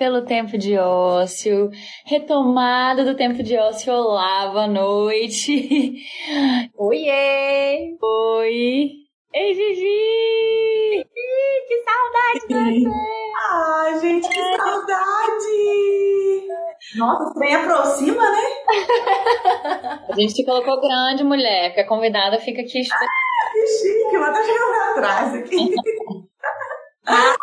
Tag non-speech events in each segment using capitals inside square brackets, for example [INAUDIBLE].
pelo Tempo de Ócio. Retomada do Tempo de Ócio. Olá, boa noite. [LAUGHS] Oiê! Oi. Ei, Vivi! Que saudade de você! Ai, gente, que saudade! Nossa, o trem aproxima, né? [LAUGHS] A gente te colocou grande, mulher, porque a convidada fica aqui Que chique, eu vou até chegar atrás aqui. [LAUGHS]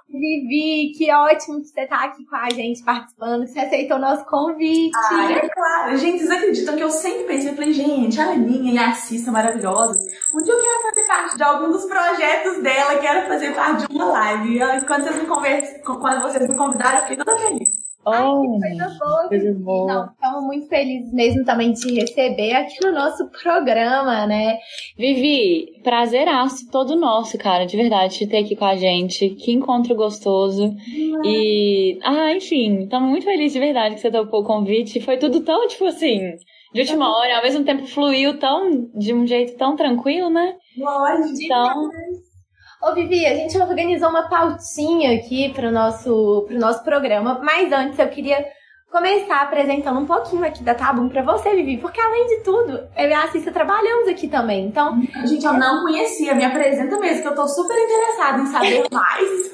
Vivi, que ótimo que você tá aqui com a gente participando, que você aceitou o nosso convite. Ah, é claro. Gente, vocês acreditam que eu sempre pensei, eu falei, gente, a Aninha e a Cissa maravilhosa. Um dia eu quero fazer parte de algum dos projetos dela, quero fazer parte de uma live. E quando vocês me, convers... quando vocês me convidaram, eu fiquei toda feliz. Oh, Coisa boa, coisa boa. Não, estamos muito felizes mesmo também de receber aqui no nosso programa, né? Vivi, prazeraço todo nosso, cara, de verdade, te ter aqui com a gente. Que encontro gostoso. E, ah, enfim, estamos muito felizes de verdade que você topou o convite. Foi tudo tão, tipo assim, de última hora, ao mesmo tempo fluiu tão, de um jeito tão tranquilo, né? Lógico. Então, Ô, Vivi, a gente organizou uma pautinha aqui pro nosso, pro nosso programa, mas antes eu queria começar apresentando um pouquinho aqui da Tabum pra você, Vivi, porque além de tudo, eu e a Cissa trabalhamos aqui também, então Gente, eu não conhecia, me apresenta mesmo, que eu tô super interessada em saber [LAUGHS] mais.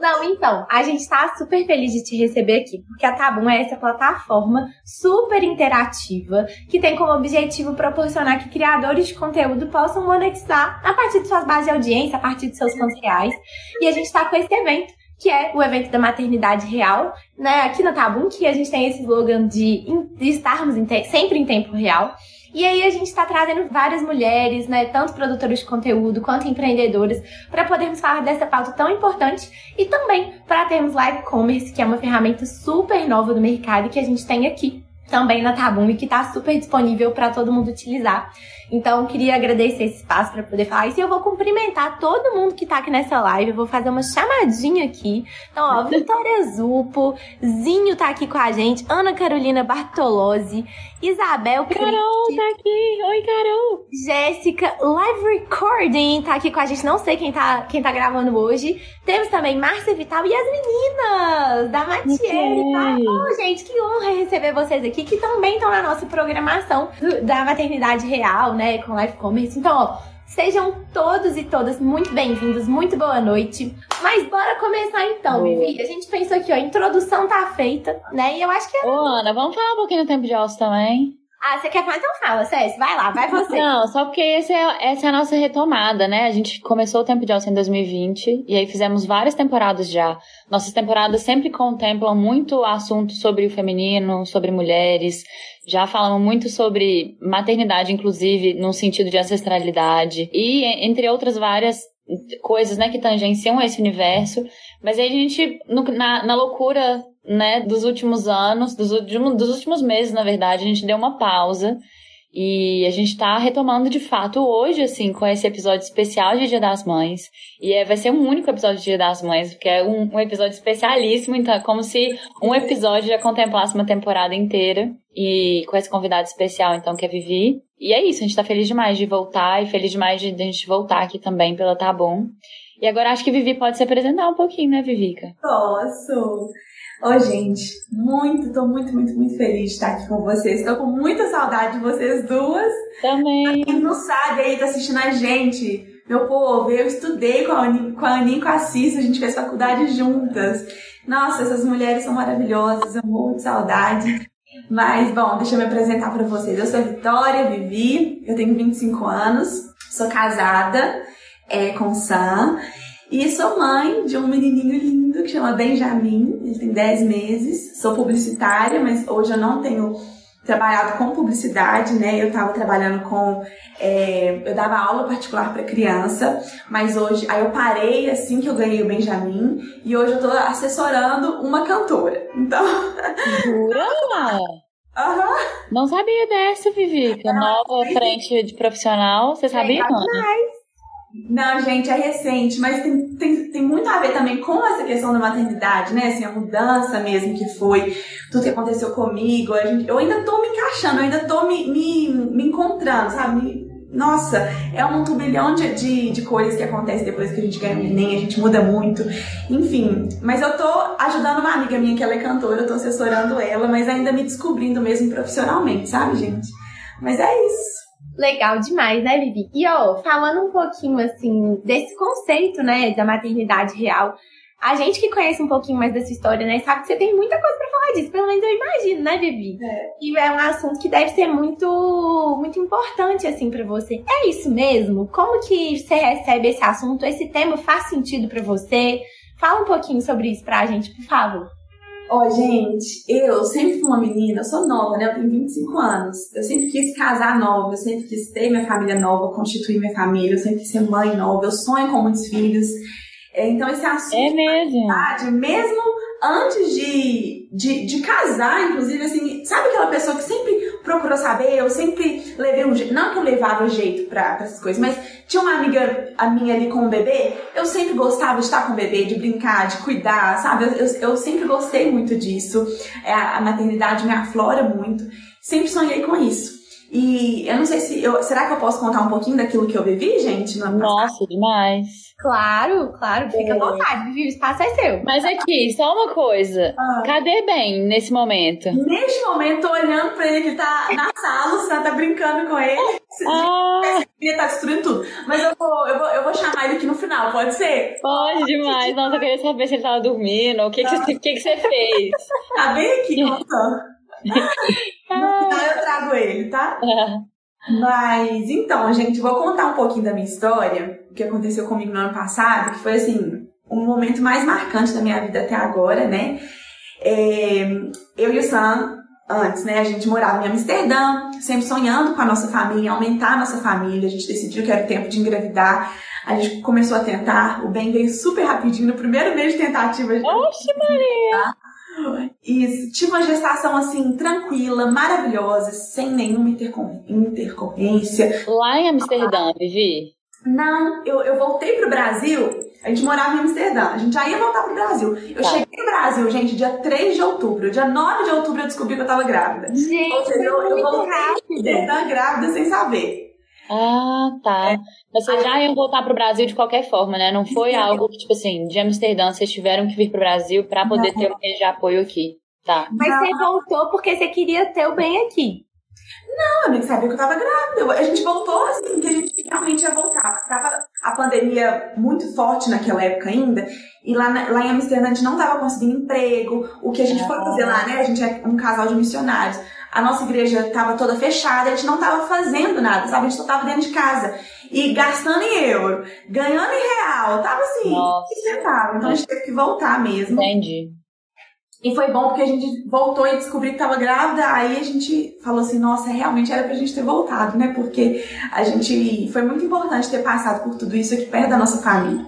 Não, então, a gente tá super feliz de te receber aqui, porque a Tabum é essa plataforma super interativa que tem como objetivo proporcionar que criadores de conteúdo possam monetizar a partir de suas bases de audiência, a partir de seus fãs reais. E a gente tá com esse evento, que é o evento da maternidade real, né, aqui na Tabum, que a gente tem esse slogan de, de estarmos sempre em tempo real. E aí a gente está trazendo várias mulheres, né, tanto produtoras de conteúdo quanto empreendedoras, para podermos falar dessa pauta tão importante e também para termos live commerce, que é uma ferramenta super nova do mercado e que a gente tem aqui também na Tabum e que está super disponível para todo mundo utilizar. Então, queria agradecer esse espaço para poder falar isso. E eu vou cumprimentar todo mundo que tá aqui nessa live. Eu vou fazer uma chamadinha aqui. Então, ó, [LAUGHS] Vitória Zupo, Zinho tá aqui com a gente, Ana Carolina Bartolozzi, Isabel Carol Cristi, tá aqui. Oi, Carol. Jéssica, live recording, tá aqui com a gente. Não sei quem tá, quem tá gravando hoje. Temos também Márcia Vital e as meninas da Matiele, tá? Oh, gente, que honra receber vocês aqui, que também estão na nossa programação do- da maternidade real, né? Com live commerce. Então, ó, sejam todos e todas muito bem-vindos, muito boa noite. Mas bora começar então, Boa. Vivi. A gente pensou aqui, ó, a introdução tá feita, né? E eu acho que. Ô, Ana, vamos falar um pouquinho do tempo de ócio também? Ah, você quer falar? Então fala, Cécio. Vai lá, vai você. [LAUGHS] Não, só porque esse é, essa é a nossa retomada, né? A gente começou o Tempo de Ócio em 2020 e aí fizemos várias temporadas já. Nossas temporadas sempre contemplam muito assunto sobre o feminino, sobre mulheres. Já falamos muito sobre maternidade, inclusive, no sentido de ancestralidade. E entre outras várias coisas, né, que tangenciam esse universo. Mas aí a gente, no- na, na loucura, né, dos últimos anos, dos últimos, dos últimos meses, na verdade, a gente deu uma pausa. E a gente tá retomando de fato hoje, assim, com esse episódio especial de Dia das Mães. E é, vai ser um único episódio de Dia das Mães, porque é um, um episódio especialíssimo, então é como se um episódio já contemplasse uma temporada inteira. E com esse convidado especial, então, que é Vivi. E é isso, a gente tá feliz demais de voltar e feliz demais de, de a gente voltar aqui também pela Tá Bom. E agora acho que Vivi pode se apresentar um pouquinho, né, Vivica? Posso. Ô, gente, muito, tô muito, muito, muito feliz de estar aqui com vocês. Tô com muita saudade de vocês duas. Também. Quem não sabe aí, tá assistindo a gente. Meu povo, eu estudei com a Aninha, com a, Aninha e com a Cissa, a gente fez faculdade juntas. Nossa, essas mulheres são maravilhosas, eu morro de saudade. Mas, bom, deixa eu me apresentar pra vocês. Eu sou a Vitória Vivi, eu tenho 25 anos, sou casada é, com Sam e sou mãe de um menininho lindo que chama Benjamin, ele tem 10 meses. Sou publicitária, mas hoje eu não tenho trabalhado com publicidade, né? Eu estava trabalhando com. É, eu dava aula particular para criança, mas hoje. Aí eu parei assim que eu ganhei o Benjamin e hoje eu tô assessorando uma cantora. Então. Jura? Aham. Não sabia dessa, Vivi. Que nova frente de profissional. Você sabia, Legal não? demais. Não, gente, é recente, mas tem, tem, tem muito a ver também com essa questão da maternidade, né? Assim, a mudança mesmo que foi, tudo que aconteceu comigo. Gente, eu ainda tô me encaixando, eu ainda tô me, me, me encontrando, sabe? Me- nossa, é um turbilhão de, de, de coisas que acontecem depois que a gente ganha um neném, a gente muda muito. Enfim, mas eu tô ajudando uma amiga minha que ela é cantora, eu tô assessorando ela, mas ainda me descobrindo mesmo profissionalmente, sabe, gente? Mas é isso. Legal demais, né, Vivi? E ó, falando um pouquinho assim desse conceito, né, da maternidade real, a gente que conhece um pouquinho mais dessa história, né, sabe que você tem muita coisa pra falar disso, pelo menos eu imagino, né, Vivi? É. E é um assunto que deve ser muito, muito importante assim pra você. É isso mesmo? Como que você recebe esse assunto? Esse tema faz sentido pra você? Fala um pouquinho sobre isso pra gente, por favor. Ó, gente, eu sempre fui uma menina, eu sou nova, né? Eu tenho 25 anos. Eu sempre quis casar nova, eu sempre quis ter minha família nova, constituir minha família, eu sempre quis ser mãe nova, eu sonho com muitos filhos. É, Então, esse assunto É mesmo. verdade, mesmo antes de, de, de casar, inclusive, assim, sabe aquela pessoa que sempre procurou saber? Eu sempre levei um jeito, não que eu levava jeito pra, pra essas coisas, mas tinha uma amiga a minha ali com um bebê, eu sempre gostava de estar com o bebê, de brincar, de cuidar, sabe? Eu, eu, eu sempre gostei muito disso. É, a maternidade me aflora muito. Sempre sonhei com isso. E eu não sei se eu. Será que eu posso contar um pouquinho daquilo que eu vivi, gente? No ano passado? Nossa, demais. Claro, claro, fica à É. vontade, Vivi, o espaço é seu. Mas aqui, só uma coisa. Ah. Cadê Ben nesse momento? Neste momento, tô olhando pra ele que ele tá na sala, o Sam tá brincando com ele. Ah, Ele tá destruindo tudo. Mas eu vou, eu, vou, eu vou chamar ele aqui no final, pode ser? pode demais. Nossa, eu queria saber se ele tava dormindo. O que, que, você, o que, que você fez? Tá bem aqui [LAUGHS] contando. No Ah. final eu trago ele, tá? Mas então, gente, vou contar um pouquinho da minha história, o que aconteceu comigo no ano passado, que foi assim, um momento mais marcante da minha vida até agora, né? É, eu e o Sam, antes, né, a gente morava em Amsterdã, sempre sonhando com a nossa família, aumentar a nossa família, a gente decidiu que era o tempo de engravidar. A gente começou a tentar, o bem veio super rapidinho, no primeiro mês de tentativa. Oxe, Maria! Isso, tive uma gestação assim, tranquila, maravilhosa, sem nenhuma intercor- intercorrência. Lá em Amsterdã, Vivi. Não, eu, eu voltei pro Brasil, a gente morava em Amsterdã, a gente já ia voltar pro Brasil. Eu Tá. cheguei no Brasil, gente, dia 3 de outubro. Dia 9 de outubro eu descobri que eu tava grávida. Ou Gente, seja, eu, eu voltei de rápido. Amsterdã grávida sem saber. Ah, tá. Mas vocês já iam voltar pro Brasil de qualquer forma, né? Não foi algo que, tipo assim, de Amsterdã vocês tiveram que vir pro Brasil pra poder ter um rede de apoio aqui. Tá. Mas você voltou porque você queria ter o bem aqui. Não, eu nem sabia que eu tava grávida. A gente voltou assim, que a gente realmente ia voltar. Tava a pandemia muito forte naquela época ainda. E lá, na- lá em Amsterdã a gente não tava conseguindo emprego. O que a gente foi fazer lá, né? A gente é um casal de missionários. A nossa igreja tava toda fechada, a gente não tava fazendo nada, sabe? A gente só tava dentro de casa. E gastando em euro, ganhando em real. Tava assim, insustentável. Então a gente teve que voltar mesmo. Entendi. E foi bom porque a gente voltou e descobriu que tava grávida. Aí a gente falou assim: nossa, realmente era pra gente ter voltado, né? Porque a gente. Foi muito importante ter passado por tudo isso aqui perto da nossa família.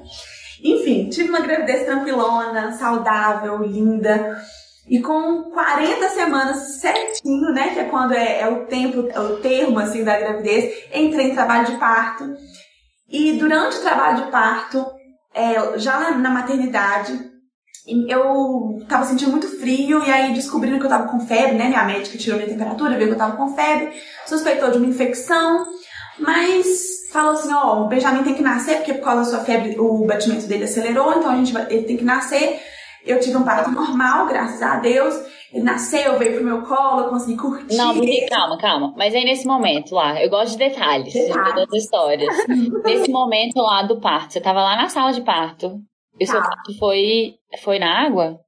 Enfim, tive uma gravidez tranquilona, saudável, linda. E com 40 semanas certinho, né? Que é quando é, é o tempo, é o termo assim da gravidez, entrei em trabalho de parto. E durante o trabalho de parto, é, já na, na maternidade, eu tava sentindo muito frio e aí descobriram que eu tava com febre, né? Minha médica tirou minha temperatura, viu que eu tava com febre, suspeitou de uma infecção, mas falou assim, ó, o Benjamin tem que nascer, porque por causa da sua febre o batimento dele acelerou, então a gente vai, ele tem que nascer. Eu tive um parto normal, graças a Deus. Ele nasceu, veio pro meu colo, eu consegui curtir. Não, calma, calma. Mas aí nesse momento lá, eu gosto de detalhes, de Detalhes. todas as histórias. [LAUGHS] nesse momento lá do parto, você tava lá na sala de parto. E o seu Tá. parto foi, foi na água?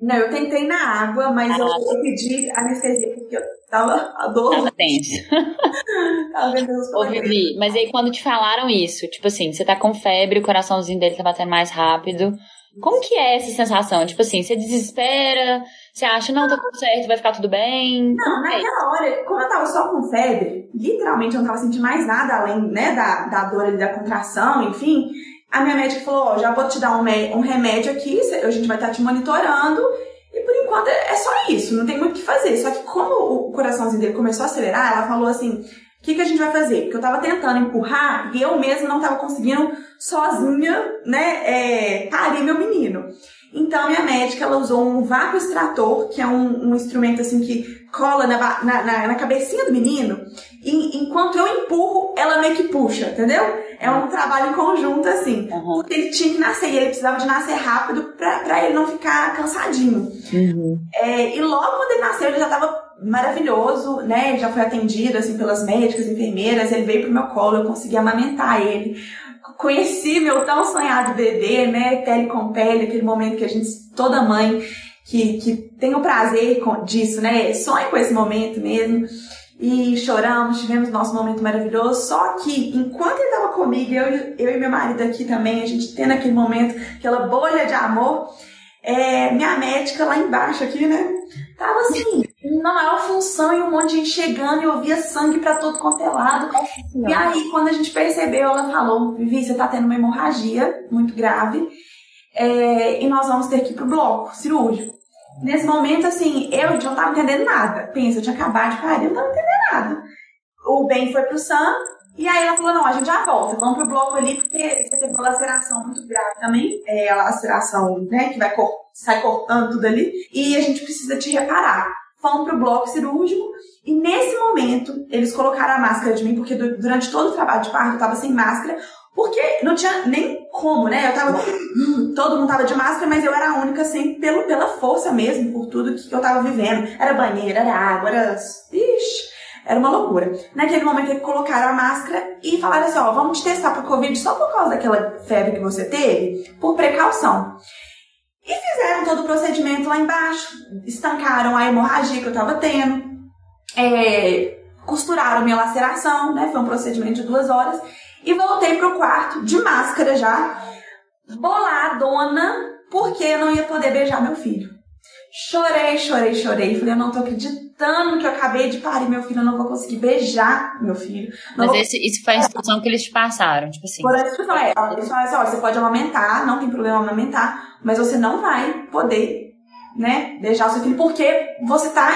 Não, eu tentei na água, mas eu, Ah. eu pedi anestesia porque eu tava a dor, Tava tenso. [LAUGHS] tava Ô. Vivi, mas aí quando te falaram isso, tipo assim, você tá com febre, o coraçãozinho dele tá batendo mais rápido, Como que é essa sensação? Tipo assim, você desespera, você acha, não, tá tudo certo, vai ficar tudo bem? Não, é naquela hora, como eu tava só com febre, literalmente eu não tava sentindo mais nada além, né, da, da dor ali, da contração, enfim, a minha médica falou, ó, já vou te dar um, um remédio aqui, a gente vai estar tá te monitorando, e por enquanto é só isso, não tem muito o que fazer. Só que como o coraçãozinho dele começou a acelerar, ela falou assim, o que, que a gente vai fazer? Porque eu tava tentando empurrar e eu mesma não tava conseguindo sozinha, né, é, parir meu menino. Então, minha médica, ela usou um vácuo extrator, que é um, um instrumento, assim, que cola na, na, na, na cabecinha do menino, e enquanto eu empurro, ela meio que puxa, entendeu? É um trabalho em conjunto, assim. Uhum. Porque ele tinha que nascer, e ele precisava de nascer rápido pra, pra ele não ficar cansadinho. Uhum. É, e logo quando ele nasceu, ele já tava maravilhoso, né? Ele já foi atendido, assim, pelas médicas, enfermeiras, ele veio pro meu colo, eu consegui amamentar ele conheci meu tão sonhado bebê, né? Pele com pele, aquele momento que a gente, toda mãe que, que tem o prazer com, disso, né? Sonha com esse momento mesmo. E choramos, tivemos nosso momento maravilhoso. Só que enquanto ele estava comigo, eu, eu e meu marido aqui também, a gente tendo aquele momento, aquela bolha de amor, é, minha médica lá embaixo aqui, né? Tava assim, na maior função e um monte de gente chegando e eu via sangue para todo quanto é lado. E aí, quando a gente percebeu, ela falou: Vivi, você tá tendo uma hemorragia muito grave é, e nós vamos ter que ir pro bloco cirúrgico. Nesse momento, assim, eu já não tava entendendo nada. Pensa, eu tinha acabado de parir, eu não tava entendendo nada. O Ben foi pro Sam, e aí ela falou, não, a gente já volta, vamos pro bloco ali, porque você teve uma laceração muito grave também. É a laceração, né, que vai sai cortando tudo ali. E a gente precisa te reparar vão para o bloco cirúrgico e nesse momento eles colocaram a máscara de mim, porque durante todo o trabalho de parto eu estava sem máscara, porque não tinha nem como, né? Eu tava. Todo mundo tava de máscara, mas eu era a única, assim, pelo, pela força mesmo, por tudo que eu tava vivendo. Era banheiro, era água, era. Ixi, era uma loucura. Naquele momento eles colocaram a máscara e falaram assim: ó, vamos te testar pro Covid só por causa daquela febre que você teve, por precaução. E fizeram todo o procedimento lá embaixo, estancaram a hemorragia que eu tava tendo, é, costuraram minha laceração, né? Foi um procedimento de duas horas. E voltei pro quarto de máscara já, boladona, porque eu não ia poder beijar meu filho. Chorei, chorei, chorei. Falei, eu não tô acreditando que eu acabei de parir meu filho, eu não vou conseguir beijar meu filho. Mas vou... esse, isso foi a instrução que eles te passaram, tipo assim. Por isso eu falei, eles falaram assim, ó, você pode amamentar, não tem problema amamentar, mas você não vai poder, né, beijar o seu filho, porque você tá.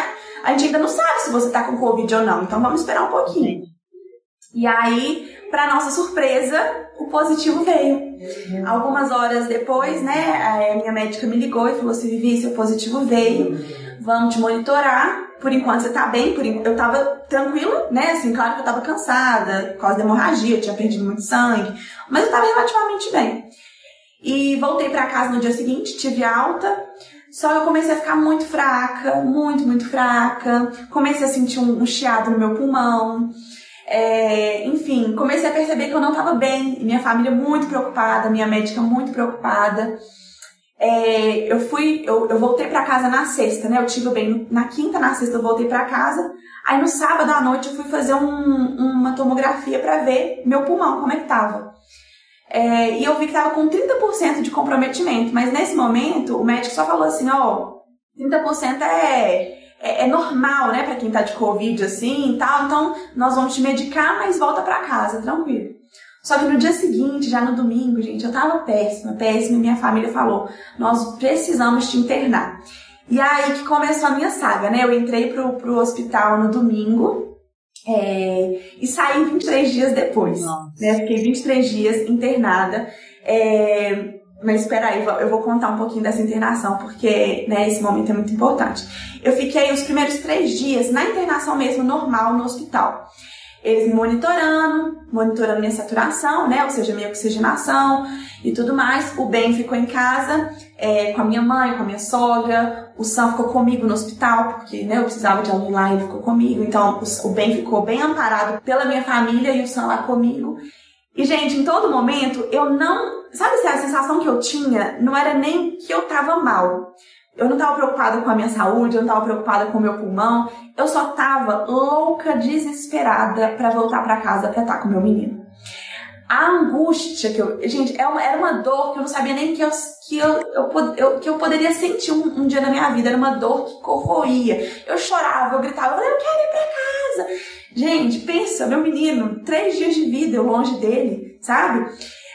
A gente ainda não sabe se você tá com Covid ou não, então vamos esperar um pouquinho. E aí, para nossa surpresa, o positivo veio. Uhum. Algumas horas depois, né, a minha médica me ligou e falou assim: Vivi, seu positivo veio, vamos te monitorar. Por enquanto você tá bem, por enquanto, eu tava tranquila, né? Assim, claro que eu tava cansada, por causa hemorragia, tinha perdido muito sangue, mas eu tava relativamente bem. E voltei para casa no dia seguinte, tive alta, só que eu comecei a ficar muito fraca, muito, muito fraca. Comecei a sentir um, um chiado no meu pulmão. É, enfim, comecei a perceber que eu não estava bem, minha família muito preocupada, minha médica muito preocupada. É, eu fui, eu, eu voltei para casa na sexta, né? Eu tive bem na quinta, na sexta eu voltei para casa. Aí no sábado à noite eu fui fazer um, uma tomografia para ver meu pulmão como é que tava. É, e eu vi que tava com 30% de comprometimento, mas nesse momento o médico só falou assim, ó, oh, 30% é é, é normal, né, para quem tá de Covid assim e tal. Então, nós vamos te medicar, mas volta para casa, tranquilo. Só que no dia seguinte, já no domingo, gente, eu tava péssima, péssima, e minha família falou: nós precisamos te internar. E aí que começou a minha saga, né? Eu entrei pro, pro hospital no domingo é, e saí 23 dias depois. Nossa. Né? Fiquei 23 dias internada. É, mas espera aí, eu vou contar um pouquinho dessa internação, porque né, esse momento é muito importante. Eu fiquei os primeiros três dias na internação mesmo, normal, no hospital. Eles me monitorando, monitorando minha saturação, né? Ou seja, minha oxigenação e tudo mais. O Ben ficou em casa é, com a minha mãe, com a minha sogra. O Sam ficou comigo no hospital, porque né, eu precisava de alguém lá e ele ficou comigo. Então, o Ben ficou bem amparado pela minha família e o Sam lá comigo. E, gente, em todo momento, eu não. Sabe se a sensação que eu tinha não era nem que eu tava mal. Eu não tava preocupada com a minha saúde, eu não tava preocupada com o meu pulmão. Eu só tava louca, desesperada para voltar para casa pra estar com meu menino. a angústia que eu. Gente, é uma, era uma dor que eu não sabia nem que eu, que eu, eu, eu que eu poderia sentir um, um, dia na minha vida. Era uma dor que corroía. Eu chorava, eu gritava, eu falei, eu quero ir pra casa. Gente, pensa, meu menino, três dias de vida eu longe dele, sabe?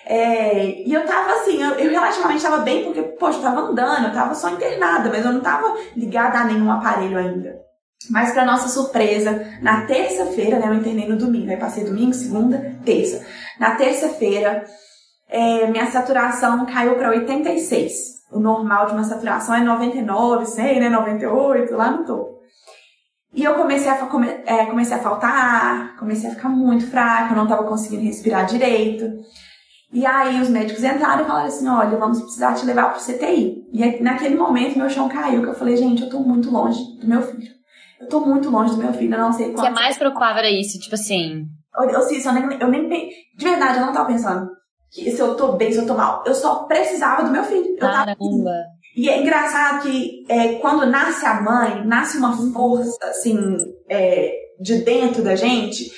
É, e eu tava assim, eu, eu relativamente tava bem, porque, poxa, eu tava andando, eu tava só internada, mas eu não tava ligada a nenhum aparelho ainda. Mas, para nossa surpresa, na terça-feira, né, eu internei no domingo, aí passei domingo, segunda, terça. Na terça-feira, é, minha saturação caiu para 86. O normal de uma saturação é 99, 100, né, 98, lá no topo. E eu comecei a, come, é, comecei a faltar ar, comecei a ficar muito fraca, eu não estava conseguindo respirar direito. E aí os médicos entraram e falaram assim, olha, vamos precisar te levar pro CTI. E naquele momento meu chão caiu, que eu falei, gente, eu tô muito longe do meu filho. Eu tô muito longe do meu filho, eu não sei quanto. O que é mais preocupava era isso, tipo assim. Eu, eu, eu, nem, eu nem. De verdade, eu não tava pensando que se eu tô bem, se eu tô mal. Eu só precisava do meu filho. Eu Caramba. Tava... E é engraçado que é, quando nasce a mãe, nasce uma força, assim, é, de dentro da gente,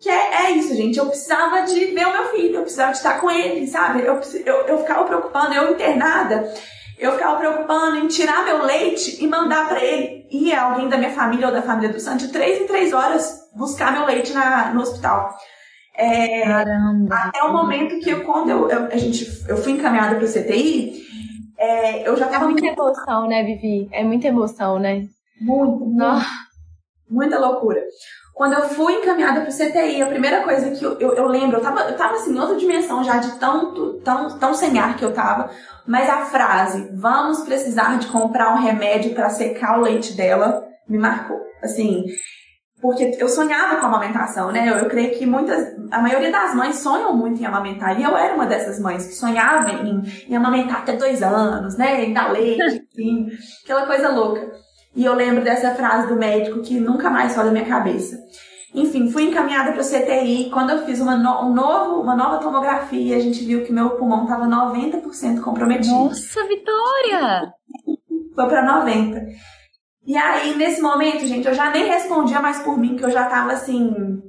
que é, é, isso, gente. Eu precisava de ver o meu filho, eu precisava de estar com ele, sabe? Eu, eu, eu ficava preocupando, eu internada eu ficava preocupando em tirar meu leite e mandar para ele. Ia alguém da minha família ou da família do Santo de três em três horas buscar meu leite na, no hospital. É, Caramba. Até o momento que eu, quando eu, eu, a gente, eu fui encaminhada para o CTI, é, eu já tava. É muita emoção, né, Vivi? É muita emoção, né? Muito, muito muita loucura. Quando eu fui encaminhada pro CTI, a primeira coisa que eu, eu, eu, lembro, eu tava, eu tava assim, em outra dimensão já de tanto, tão, tão sem ar que eu tava, mas a frase, vamos precisar de comprar um remédio para secar o leite dela, me marcou. Assim, porque eu sonhava com a amamentação, né? Eu, eu, creio que muitas, a maioria das mães sonham muito em amamentar. E eu era uma dessas mães que sonhava em, em amamentar até dois anos, né? Em dar leite, [LAUGHS] assim, aquela coisa louca. E eu lembro dessa frase do médico que nunca mais sai da minha cabeça. Enfim, fui encaminhada para o CTI. Quando eu fiz uma, no, um novo, uma nova tomografia, a gente viu que meu pulmão estava 90% comprometido. Nossa, Vitória! Foi para 90%. E aí, nesse momento, gente, eu já nem respondia mais por mim, que eu já estava assim,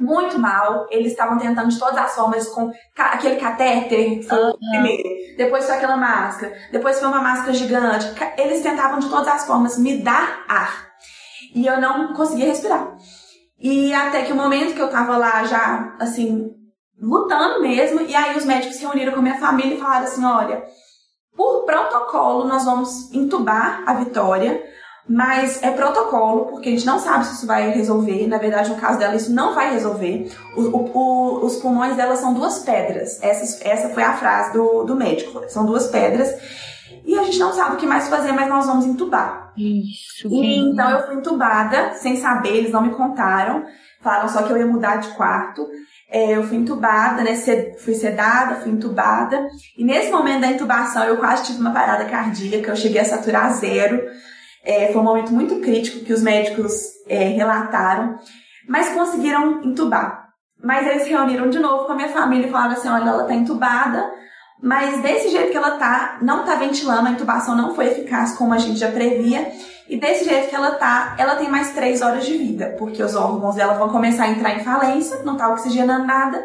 muito mal. Eles estavam tentando de todas as formas com aquele catéter, foi uhum. primeiro. Depois foi aquela máscara. Depois foi uma máscara gigante. Eles tentavam de todas as formas me dar ar. E eu não conseguia respirar. E até que o momento que eu tava lá já, assim, lutando mesmo, e aí os médicos se reuniram com a minha família e falaram assim: olha, por protocolo nós vamos entubar a Vitória mas é protocolo, porque a gente não sabe se isso vai resolver. Na verdade, no caso dela, isso não vai resolver. O, o, os pulmões dela são duas pedras. Essa, essa foi a frase do, do médico. São duas pedras. E a gente não sabe o que mais fazer, mas nós vamos entubar. Isso. E, então eu fui entubada, sem saber, eles não me contaram. Falaram só que eu ia mudar de quarto. É, eu fui entubada, né? Fui sedada, fui entubada. E nesse momento da intubação eu quase tive uma parada cardíaca. Eu cheguei a saturar zero. É, foi um momento muito crítico que os médicos é, relataram, mas conseguiram entubar. Mas eles reuniram de novo com a minha família e falaram assim: olha, ela tá entubada, mas desse jeito que ela tá, não tá ventilando, a intubação não foi eficaz como a gente já previa. E desse jeito que ela tá, ela tem mais três horas de vida, porque os órgãos dela vão começar a entrar em falência, não tá oxigenando nada.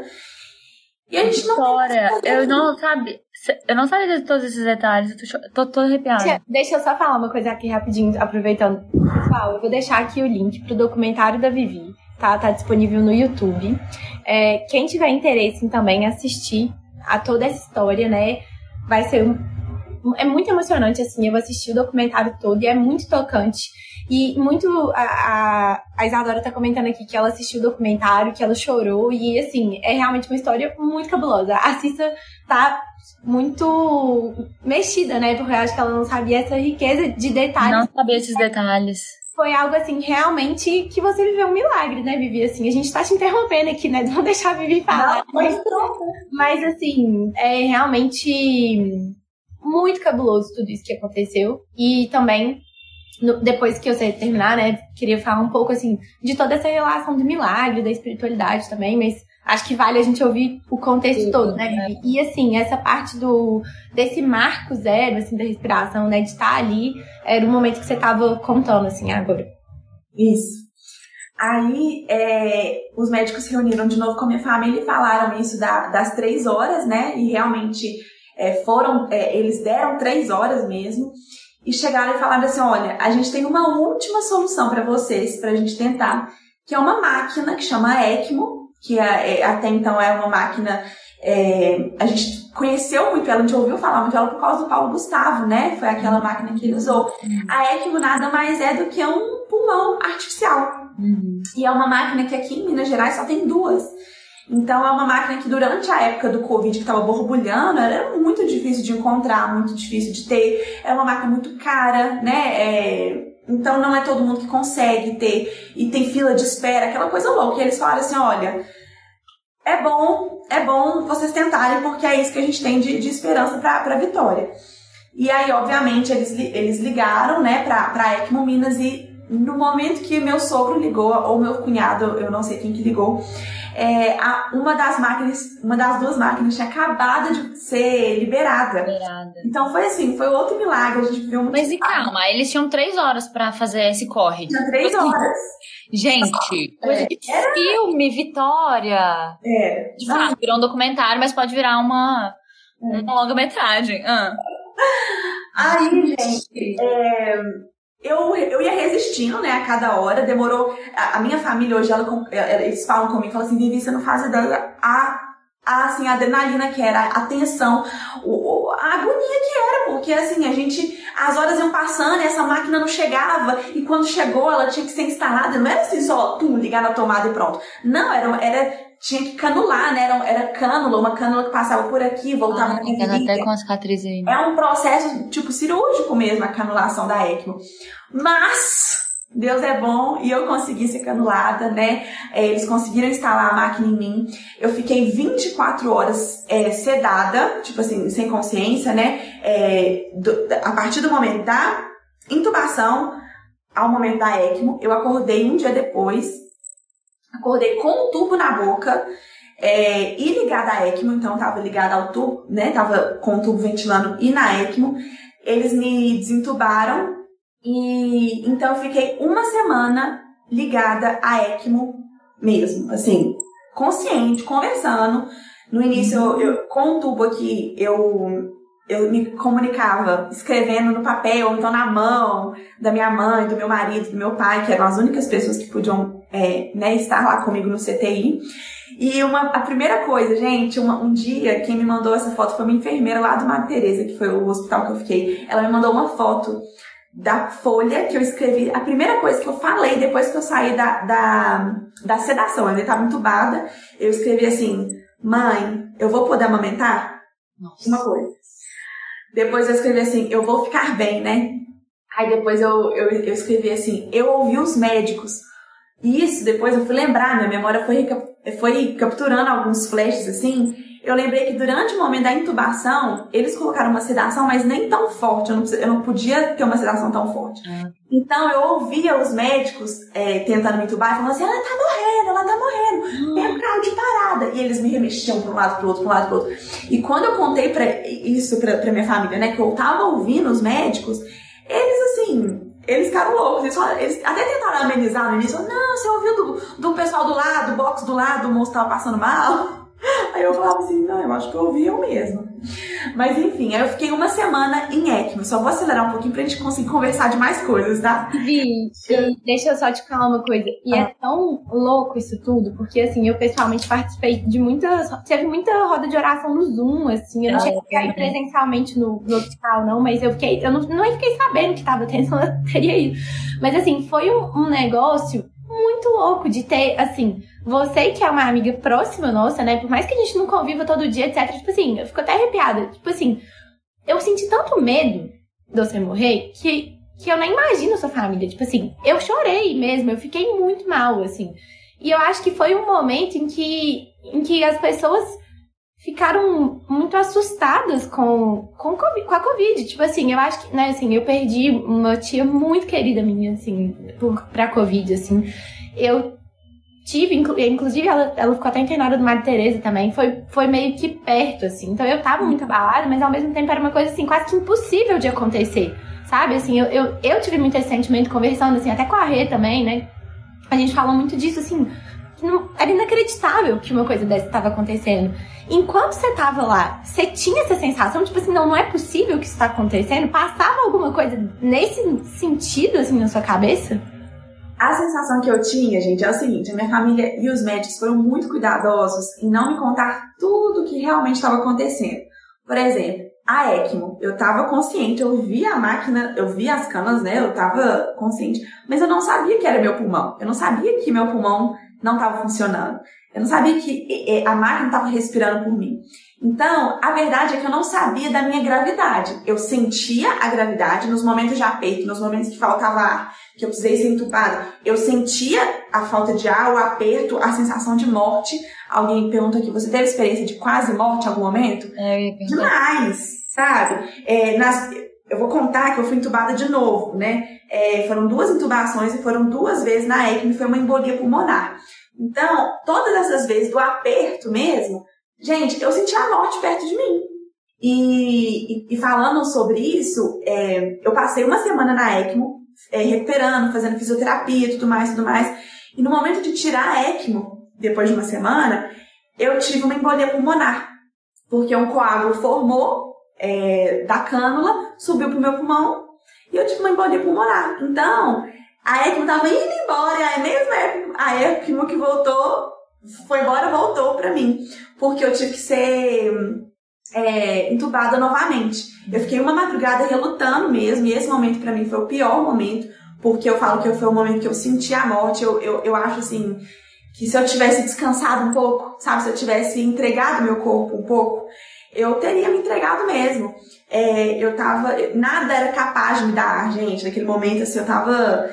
E a gente não. Vitória, eu não sabe. Eu não sabia de todos esses detalhes, eu tô, tô, tô arrepiada. Deixa eu só falar uma coisa aqui rapidinho, aproveitando. Pessoal, eu vou deixar aqui o link pro documentário da Vivi, tá? Tá disponível no YouTube. É, quem tiver interesse em também assistir a toda essa história, né? Vai ser um, é muito emocionante, assim, eu assisti o documentário todo e é muito tocante. E muito. A, a, a Isadora tá comentando aqui que ela assistiu o documentário, que ela chorou, e assim, é realmente uma história muito cabulosa. A Cissa tá muito mexida, né? Porque eu acho que ela não sabia essa riqueza de detalhes. Não sabia esses detalhes. Foi algo assim, realmente, que você viveu um milagre, né, Vivi? Assim, a gente tá te interrompendo aqui, né? [LAUGHS] Não deixar a Vivi falar. Não, mas, mas assim, é realmente muito cabuloso tudo isso que aconteceu. E também no, depois que você terminar, né, queria falar um pouco, assim, de toda essa relação do milagre, da espiritualidade também, mas acho que vale a gente ouvir o contexto Sim, todo, né? É. E, assim, essa parte do desse marco zero, assim, da respiração, né, de estar ali, era o momento que você estava contando, assim, agora. Isso. Aí é, os médicos se reuniram de novo com a minha família e falaram isso da, das três horas, né? E realmente é, foram, é, eles deram três horas mesmo. E chegaram e falaram assim: olha, a gente tem uma última solução para vocês, para a gente tentar, que é uma máquina que chama ECMO, que é, é, até então é uma máquina. É, a gente conheceu muito ela, a gente ouviu falar muito ela por causa do Paulo Gustavo, né? Foi aquela máquina que ele usou. A ECMO nada mais é do que um pulmão artificial. Uhum. E é uma máquina que aqui em Minas Gerais só tem duas. Então é uma máquina que durante a época do Covid que estava borbulhando, era muito difícil de encontrar, muito difícil de ter. É uma máquina muito cara, né? É... Então não é todo mundo que consegue ter. E tem fila de espera, aquela coisa louca. E eles falaram assim: olha, é bom, é bom vocês tentarem, porque é isso que a gente tem de, de esperança para a vitória. E aí, obviamente, eles, eles ligaram, né, pra, pra ECMO Minas e no momento que meu sogro ligou, ou meu cunhado, eu não sei quem que ligou, é, a, uma das máquinas, uma das duas máquinas tinha acabado de ser liberada. liberada. Então foi assim, foi outro milagre, a gente viu muito. Mas e calma, eles tinham três horas para fazer esse corre. Tinha três tipo assim, horas. Gente, coisa é. de filme, Vitória. É. De fato, virou um documentário, mas pode virar uma, é. uma longa-metragem. Ah. Aí, gente, é, eu, eu ia resistindo, né, a cada hora, demorou. A, a minha família hoje, ela, eles falam comigo, falam assim, Vivi, você não faz a, a, assim, a adrenalina que era, a tensão, o, a agonia que era, porque assim, a gente, as horas iam passando e essa máquina não chegava, e quando chegou ela tinha que ser instalada, não era assim só, tum, ligar na tomada e pronto. Não, era, era tinha que canular, né? Era, era cânula, uma cânula que passava por aqui, voltava ah, na minha até com a cicatriz aí. É um processo, tipo, cirúrgico mesmo, a canulação da ECMO. Mas, Deus é bom e eu consegui ser canulada, né? É, eles conseguiram instalar a máquina em mim. Eu fiquei 24 horas é, sedada, tipo assim, sem consciência, né? É, do, a partir do momento da intubação ao momento da ECMO, eu acordei um dia depois Acordei com um tubo na boca é, e ligada à ECMO, então tava ligada ao tubo, né? Tava com o tubo ventilando e na ECMO. Eles me desentubaram e então eu fiquei uma semana ligada à ECMO mesmo, assim, consciente, conversando. No início, eu, eu, com o tubo aqui, eu eu me comunicava escrevendo no papel, então na mão da minha mãe, do meu marido, do meu pai, que eram as únicas pessoas que podiam é, né, estar lá comigo no CTI. E uma, a primeira coisa, gente, uma, um dia quem me mandou essa foto foi uma enfermeira lá do Madre Teresa, que foi o hospital que eu fiquei. Ela me mandou uma foto da folha que eu escrevi. A primeira coisa que eu falei depois que eu saí da, da, da sedação, eu estava entubada, eu escrevi assim: Mãe, eu vou poder amamentar? Nossa. Uma coisa. Depois eu escrevi assim: Eu vou ficar bem, né? Aí depois eu, eu, eu escrevi assim: Eu ouvi os médicos e isso depois eu fui lembrar, minha memória foi, foi capturando alguns flashes assim. Eu lembrei que durante o momento da intubação, eles colocaram uma sedação, mas nem tão forte. Eu não, eu não podia ter uma sedação tão forte. Ah. Então eu ouvia os médicos é, tentando me intubar, falando assim: ela tá morrendo, ela tá morrendo, hum. pega o carro de parada. E eles me remexiam para um lado, para outro, para um lado, para outro. E quando eu contei pra, isso para minha família, né, que eu tava ouvindo os médicos, eles assim eles ficaram loucos. Eles, falaram, eles até tentaram amenizar no início. Não, você ouviu do, do pessoal do lado, do box do lado, o moço tava passando mal. [LAUGHS] Aí eu falava assim, não, eu acho que eu ouvi eu mesmo. [LAUGHS] Mas enfim, aí eu fiquei uma semana em ECMO. Só vou acelerar um pouquinho pra gente conseguir conversar de mais coisas, tá? Gente, deixa eu só te falar uma coisa. E é ah. é tão louco isso tudo, porque assim, eu pessoalmente participei de muitas. Teve muita roda de oração no Zoom, assim. Eu não ah, presencialmente no, no, hospital, não, mas eu fiquei. Eu não, não fiquei sabendo que tava tendo, [LAUGHS] eu teria ido. Mas assim, foi um, um negócio muito louco de ter, assim você que é uma amiga próxima nossa, né? Por mais que a gente não conviva todo dia, etc. Tipo assim, eu fico até arrepiada. Tipo assim, eu senti tanto medo de você morrer que, que eu nem imagino sua família. Tipo assim, eu chorei mesmo, eu fiquei muito mal, assim. E eu acho que foi um momento em que, em que as pessoas ficaram muito assustadas com, com, com a Covid. Tipo assim, eu acho que, né, assim, eu perdi uma tia muito querida minha, assim, por, pra Covid, assim. Eu tive, inclusive ela, ela ficou até internada do Madre Teresa também, foi, foi meio que perto, assim. Então eu tava muito abalada, mas ao mesmo tempo era uma coisa, assim, quase que impossível de acontecer, sabe? Assim, eu, eu, eu tive muito esse sentimento conversando, assim, até com a Rê também, né? a gente fala muito disso, assim, não, era inacreditável que uma coisa dessa estava acontecendo. Enquanto você tava lá, você tinha essa sensação, tipo assim, não, não é possível que isso está acontecendo? Passava alguma coisa nesse sentido, assim, na sua cabeça? A sensação que eu tinha, gente, é o seguinte: a minha família e os médicos foram muito cuidadosos em não me contar tudo o que realmente estava acontecendo. Por exemplo, a ECMO, eu estava consciente, eu via a máquina, eu via as camas, né? Eu estava consciente, mas eu não sabia que era meu pulmão. Eu não sabia que meu pulmão não estava funcionando. Eu não sabia que a máquina estava respirando por mim. Então, a verdade é que eu não sabia da minha gravidade. Eu sentia a gravidade nos momentos de aperto, nos momentos que faltava ar, que eu precisei ser entubada. Eu sentia a falta de ar, o aperto, a sensação de morte. Alguém pergunta aqui, você teve experiência de quase morte em algum momento? É, Demais, sabe? É, nas, eu vou contar que eu fui entubada de novo, né? É, foram duas intubações e foram duas vezes na ECMO, foi uma embolia pulmonar. Então, todas essas vezes do aperto mesmo, gente, eu senti a morte perto de mim. E, e, e falando sobre isso, é, eu passei uma semana na ECMO, é, recuperando, fazendo fisioterapia, tudo mais, tudo mais. E no momento de tirar a ECMO, depois de uma semana, eu tive uma embolia pulmonar. Porque um coágulo formou é, da cânula, subiu pro meu pulmão e eu tive uma embolia pulmonar. Então, a ECMO tava indo embora, e a mesma ECMO, a ECMO que voltou, foi embora, voltou pra mim. Porque eu tive que ser é, entubada novamente. Eu fiquei uma madrugada relutando mesmo, e esse momento para mim foi o pior momento, porque eu falo que foi o momento que eu senti a morte. Eu, eu, eu acho assim, que se eu tivesse descansado um pouco, sabe, se eu tivesse entregado meu corpo um pouco, eu teria me entregado mesmo. É, eu tava, nada era capaz de me dar, gente, naquele momento, assim, eu tava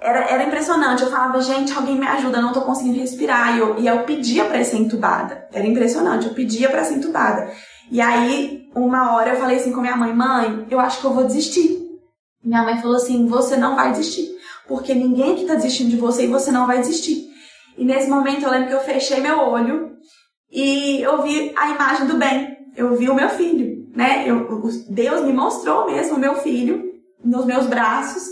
era, era impressionante. Eu falava, gente, alguém me ajuda, eu não tô conseguindo respirar. E eu, e eu pedia pra ser entubada. Era impressionante, eu pedia pra ser entubada. E aí, uma hora eu falei assim com minha mãe, mãe, eu acho que eu vou desistir. Minha mãe falou assim, você não vai desistir. Porque ninguém aqui tá desistindo de você e você não vai desistir. E nesse momento eu lembro que eu fechei meu olho e eu vi a imagem do bem. Eu vi o meu filho, né? Eu, Deus me mostrou mesmo o meu filho nos meus braços.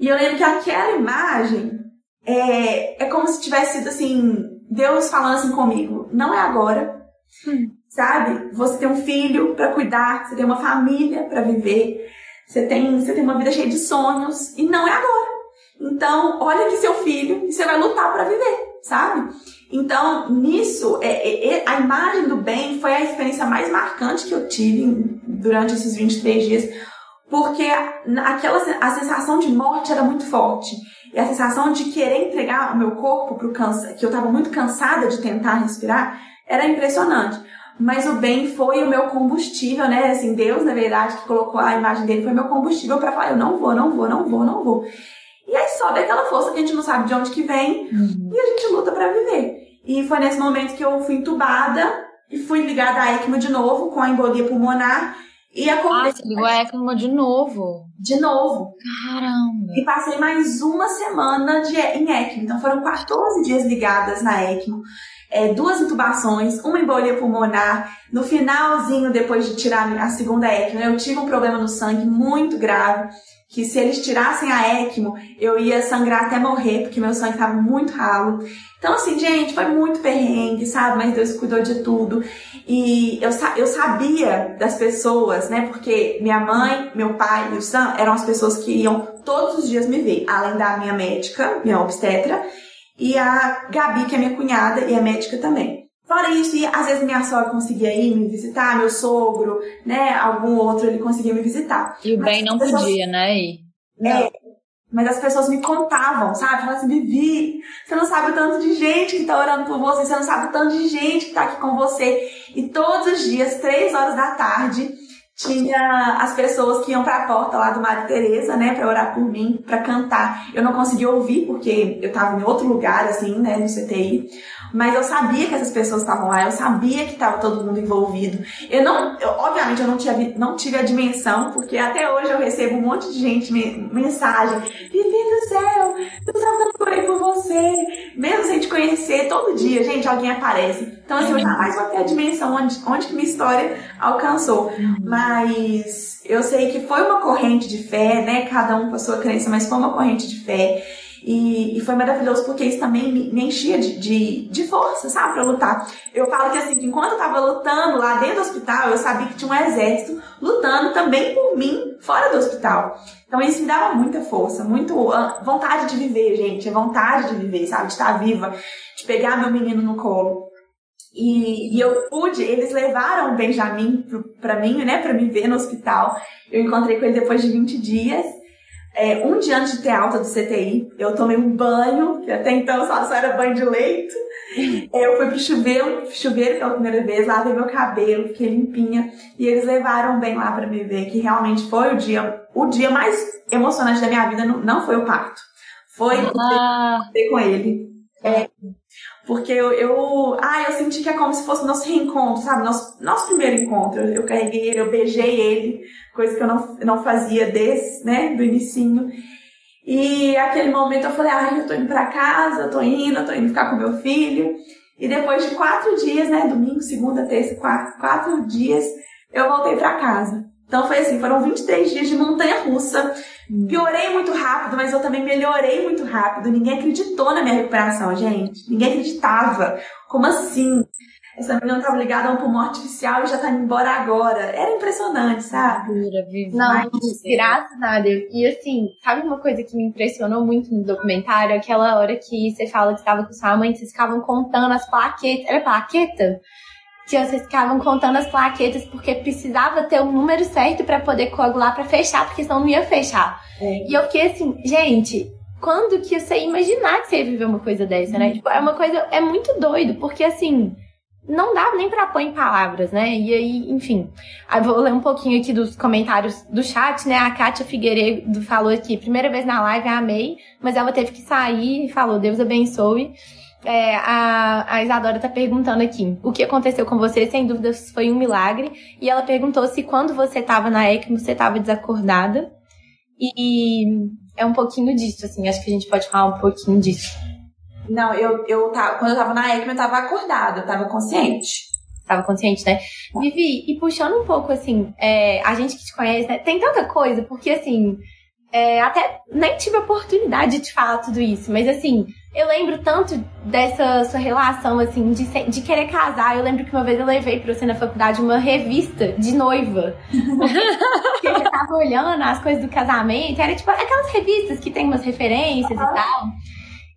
E eu lembro que aquela imagem é, é como se tivesse sido assim, Deus falando assim comigo, não é agora. Hum. Sabe? Você tem um filho para cuidar, você tem uma família para viver, você tem, você tem uma vida cheia de sonhos e não é agora. Então, olha aqui seu filho e você vai lutar para viver, sabe? Então, nisso, é, é, é, a imagem do bem foi a experiência mais marcante que eu tive durante esses 23 dias, porque aquela a sensação de morte era muito forte. E a sensação de querer entregar o meu corpo para o câncer, que eu estava muito cansada de tentar respirar, era impressionante. Mas o bem foi o meu combustível, né? Assim, Deus, na verdade, que colocou a imagem dele, foi meu combustível para falar: eu não vou, não vou, não vou, não vou. E aí sobe aquela força que a gente não sabe de onde que vem uhum. e a gente luta para viver. E foi nesse momento que eu fui entubada e fui ligada à ECMO de novo, com a embolia pulmonar. E a Ah, você ligou a ECMO de novo? De novo. Caramba. E passei mais uma semana de, em ECMO. Então foram 14 dias ligadas na ECMO. É, duas intubações, uma embolia pulmonar. No finalzinho, depois de tirar a segunda ECMO, eu tive um problema no sangue muito grave que se eles tirassem a ECMO, eu ia sangrar até morrer, porque meu sangue estava muito ralo. Então, assim, gente, foi muito perrengue, sabe? Mas Deus cuidou de tudo. E eu, eu sabia das pessoas, né? Porque minha mãe, meu pai e o Sam eram as pessoas que iam todos os dias me ver, além da minha médica, minha obstetra, e a Gabi, que é minha cunhada e é médica também. Fora isso, e às vezes minha sogra conseguia ir me visitar, meu sogro, né? Algum outro ele conseguia me visitar. E o bem não pessoas... podia, né? Ir. É, mas as pessoas me contavam, sabe? Falavam assim, Vivi, você não sabe o tanto de gente que tá orando por você, você não sabe o tanto de gente que tá aqui com você. E todos os dias, três horas da tarde, tinha as pessoas que iam para a porta lá do Mário Teresa, né, para orar por mim, para cantar. Eu não conseguia ouvir porque eu tava em outro lugar assim, né, no CTI, mas eu sabia que essas pessoas estavam lá, eu sabia que estava todo mundo envolvido. Eu não, eu, obviamente eu não tive, não tive a dimensão, porque até hoje eu recebo um monte de gente me, mensagem, Vivi do céu, eu tava por aí por você, mesmo sem te conhecer, todo dia, gente, alguém aparece. Então assim, eu jamais vou ter a dimensão onde, onde que minha história alcançou. Mas eu sei que foi uma corrente de fé, né? Cada um com a sua crença, mas foi uma corrente de fé. E, e, foi maravilhoso porque isso também me, me enchia de, de, de, força, sabe, pra lutar. Eu falo que assim, que enquanto eu tava lutando lá dentro do hospital, eu sabia que tinha um exército lutando também por mim fora do hospital. Então isso me dava muita força, muito uh, vontade de viver, gente, vontade de viver, sabe, de estar viva, de pegar meu menino no colo. E, e, eu pude, eles levaram o Benjamin para mim, né, para me ver no hospital. Eu encontrei com ele depois de 20 dias. É, um dia antes de ter alta do CTI, eu tomei um banho, que até então só, só era banho de leito. É, [LAUGHS] eu fui pro chuveiro, chuveiro pela primeira vez, lavei meu cabelo, fiquei limpinha. E eles levaram bem lá para me ver, que realmente foi o dia, o dia mais emocionante da minha vida, não, não foi o parto. Foi ah. ter com ele. É, porque eu, eu, ah, eu senti que é como se fosse nosso reencontro, sabe? Nosso, nosso primeiro encontro. Eu, eu carreguei ele, eu beijei ele, coisa que eu não, não fazia desde, né, do inicinho. E aquele momento eu falei, ah, eu tô indo pra casa, eu tô indo, eu tô indo ficar com meu filho. E depois de quatro dias, né, domingo, segunda, terça, quatro, quatro dias, eu voltei pra casa. Então foi assim, foram 23 dias de montanha russa. Piorei muito rápido, mas eu também melhorei muito rápido. Ninguém acreditou na minha recuperação, gente. Ninguém acreditava. Como assim? Essa menina estava ligada a um pulmão artificial e já tá indo embora agora. Era impressionante, sabe? Não, graças a Deus. E assim, sabe uma coisa que me impressionou muito no documentário? Aquela hora que você fala que estava com sua mãe, vocês ficavam contando as plaquetas. Era plaqueta? Que vocês ficavam contando as plaquetas porque precisava ter o um número certo para poder coagular para fechar, porque senão não ia fechar. É. E eu fiquei assim, gente, quando que você ia imaginar que você ia viver uma coisa dessa, né? Uhum. Tipo, é uma coisa, é muito doido, porque assim, não dá nem pra pôr em palavras, né? E aí, enfim. Aí vou ler um pouquinho aqui dos comentários do chat, né? A Kátia Figueiredo falou aqui, primeira vez na live, amei, mas ela teve que sair e falou, Deus abençoe. É, a, a Isadora tá perguntando aqui, o que aconteceu com você, sem dúvida foi um milagre. E ela perguntou se quando você tava na ECMO, você tava desacordada. E é um pouquinho disso, assim, acho que a gente pode falar um pouquinho disso. Não, eu, eu tava, quando eu tava na ECMO, eu tava acordada, eu tava consciente. Tava consciente, né? Vivi, e puxando um pouco, assim, é, a gente que te conhece, né? Tem tanta coisa, porque, assim, é, até nem tive a oportunidade de te falar tudo isso, mas, assim, eu lembro tanto dessa sua relação, assim, de, de querer casar. Eu lembro que uma vez eu levei pra você na faculdade uma revista de noiva. [LAUGHS] Porque eu tava olhando as coisas do casamento. Era tipo aquelas revistas que tem umas referências e tal.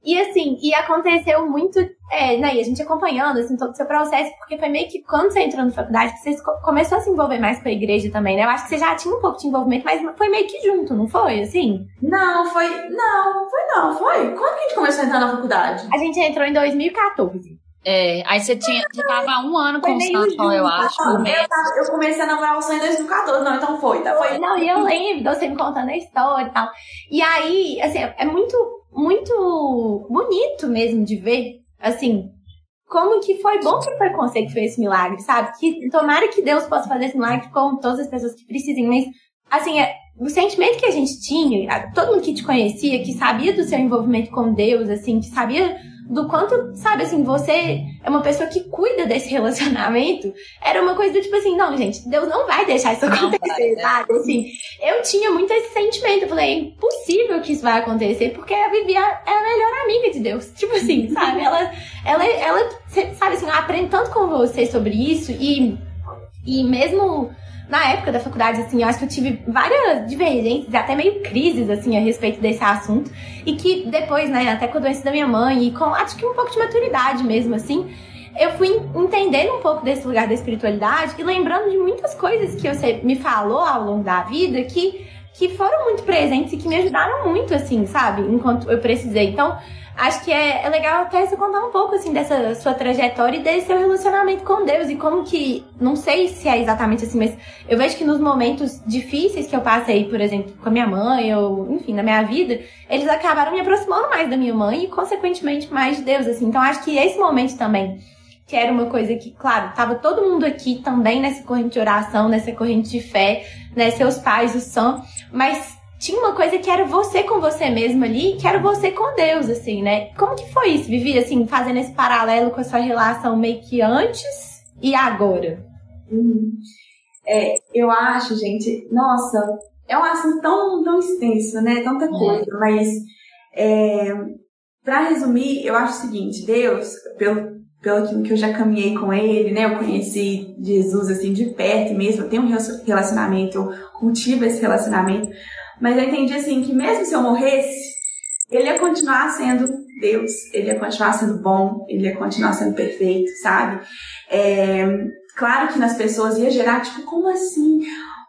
E assim, e aconteceu muito, é, né, e a gente acompanhando, assim, todo o seu processo, porque foi meio que quando você entrou na faculdade, que você começou a se envolver mais com a igreja também, né? Eu acho que você já tinha um pouco de envolvimento, mas foi meio que junto, não foi, assim? Não, foi, não, foi não, foi. Quando que a gente começou a entrar na faculdade? A gente entrou em 2014. É, aí você tinha, você tava um ano com o Santos, eu acho. Eu, eu, comecei a namorar o Sam em 2014, não, então foi, tá? Foi. Não, e eu lembro você me contando a história e tal. E aí, assim, é muito muito bonito mesmo de ver, assim, como que foi bom pro preconceito que foi esse milagre, sabe? Que tomara que Deus possa fazer esse milagre com todas as pessoas que precisem, mas assim, é, o sentimento que a gente tinha, todo mundo que te conhecia, que sabia do seu envolvimento com Deus, assim, que sabia do quanto, sabe, assim, você é uma pessoa que cuida desse [LAUGHS] relacionamento, era uma coisa do tipo assim, não, gente, Deus não vai deixar isso acontecer, vai, sabe? Assim, eu tinha muito esse sentimento, eu falei, é impossível que isso vai acontecer, porque a Vivi é a melhor amiga de Deus, [LAUGHS] tipo assim, sabe? Ela, ela, ela, sabe assim, aprende tanto com você sobre isso e, e mesmo na época da faculdade, assim, eu acho que eu tive várias divergências, até meio crises, assim, a respeito desse assunto. E que depois, né, até com a doença da minha mãe e com, acho que um pouco de maturidade mesmo, assim, eu fui entendendo um pouco desse lugar da espiritualidade e lembrando de muitas coisas que você me falou ao longo da vida que, que foram muito presentes e que me ajudaram muito, assim, sabe? Enquanto eu precisei. Então, acho que é, é legal até você contar um pouco, assim, dessa sua trajetória e desse seu relacionamento com Deus e como que, não sei se é exatamente assim, mas eu vejo que nos momentos difíceis que eu passei, por exemplo, com a minha mãe ou, enfim, na minha vida, eles acabaram me aproximando mais da minha mãe e, consequentemente, mais de Deus, assim. Então, acho que esse momento também que era uma coisa que, claro, tava todo mundo aqui também nessa corrente de oração, nessa corrente de fé, né? Seus pais, o Sam, mas tinha uma coisa que era você com você mesmo ali, que era você com Deus, assim, né? Como que foi isso, Vivi, assim, fazendo esse paralelo com a sua relação meio que antes e agora? Uhum. É, eu acho, gente, nossa, é um assunto tão, tão extenso, né? Tanta é. coisa, é. mas É, para resumir, eu acho o seguinte, Deus, pelo, pelo que eu já caminhei com ele, né? Eu conheci Jesus assim de perto mesmo, eu tenho um relacionamento, eu cultivo esse relacionamento, mas eu entendi assim que mesmo se eu morresse, ele ia continuar sendo Deus, ele ia continuar sendo bom, ele ia continuar sendo perfeito, sabe? É, claro que nas pessoas ia gerar tipo, como assim?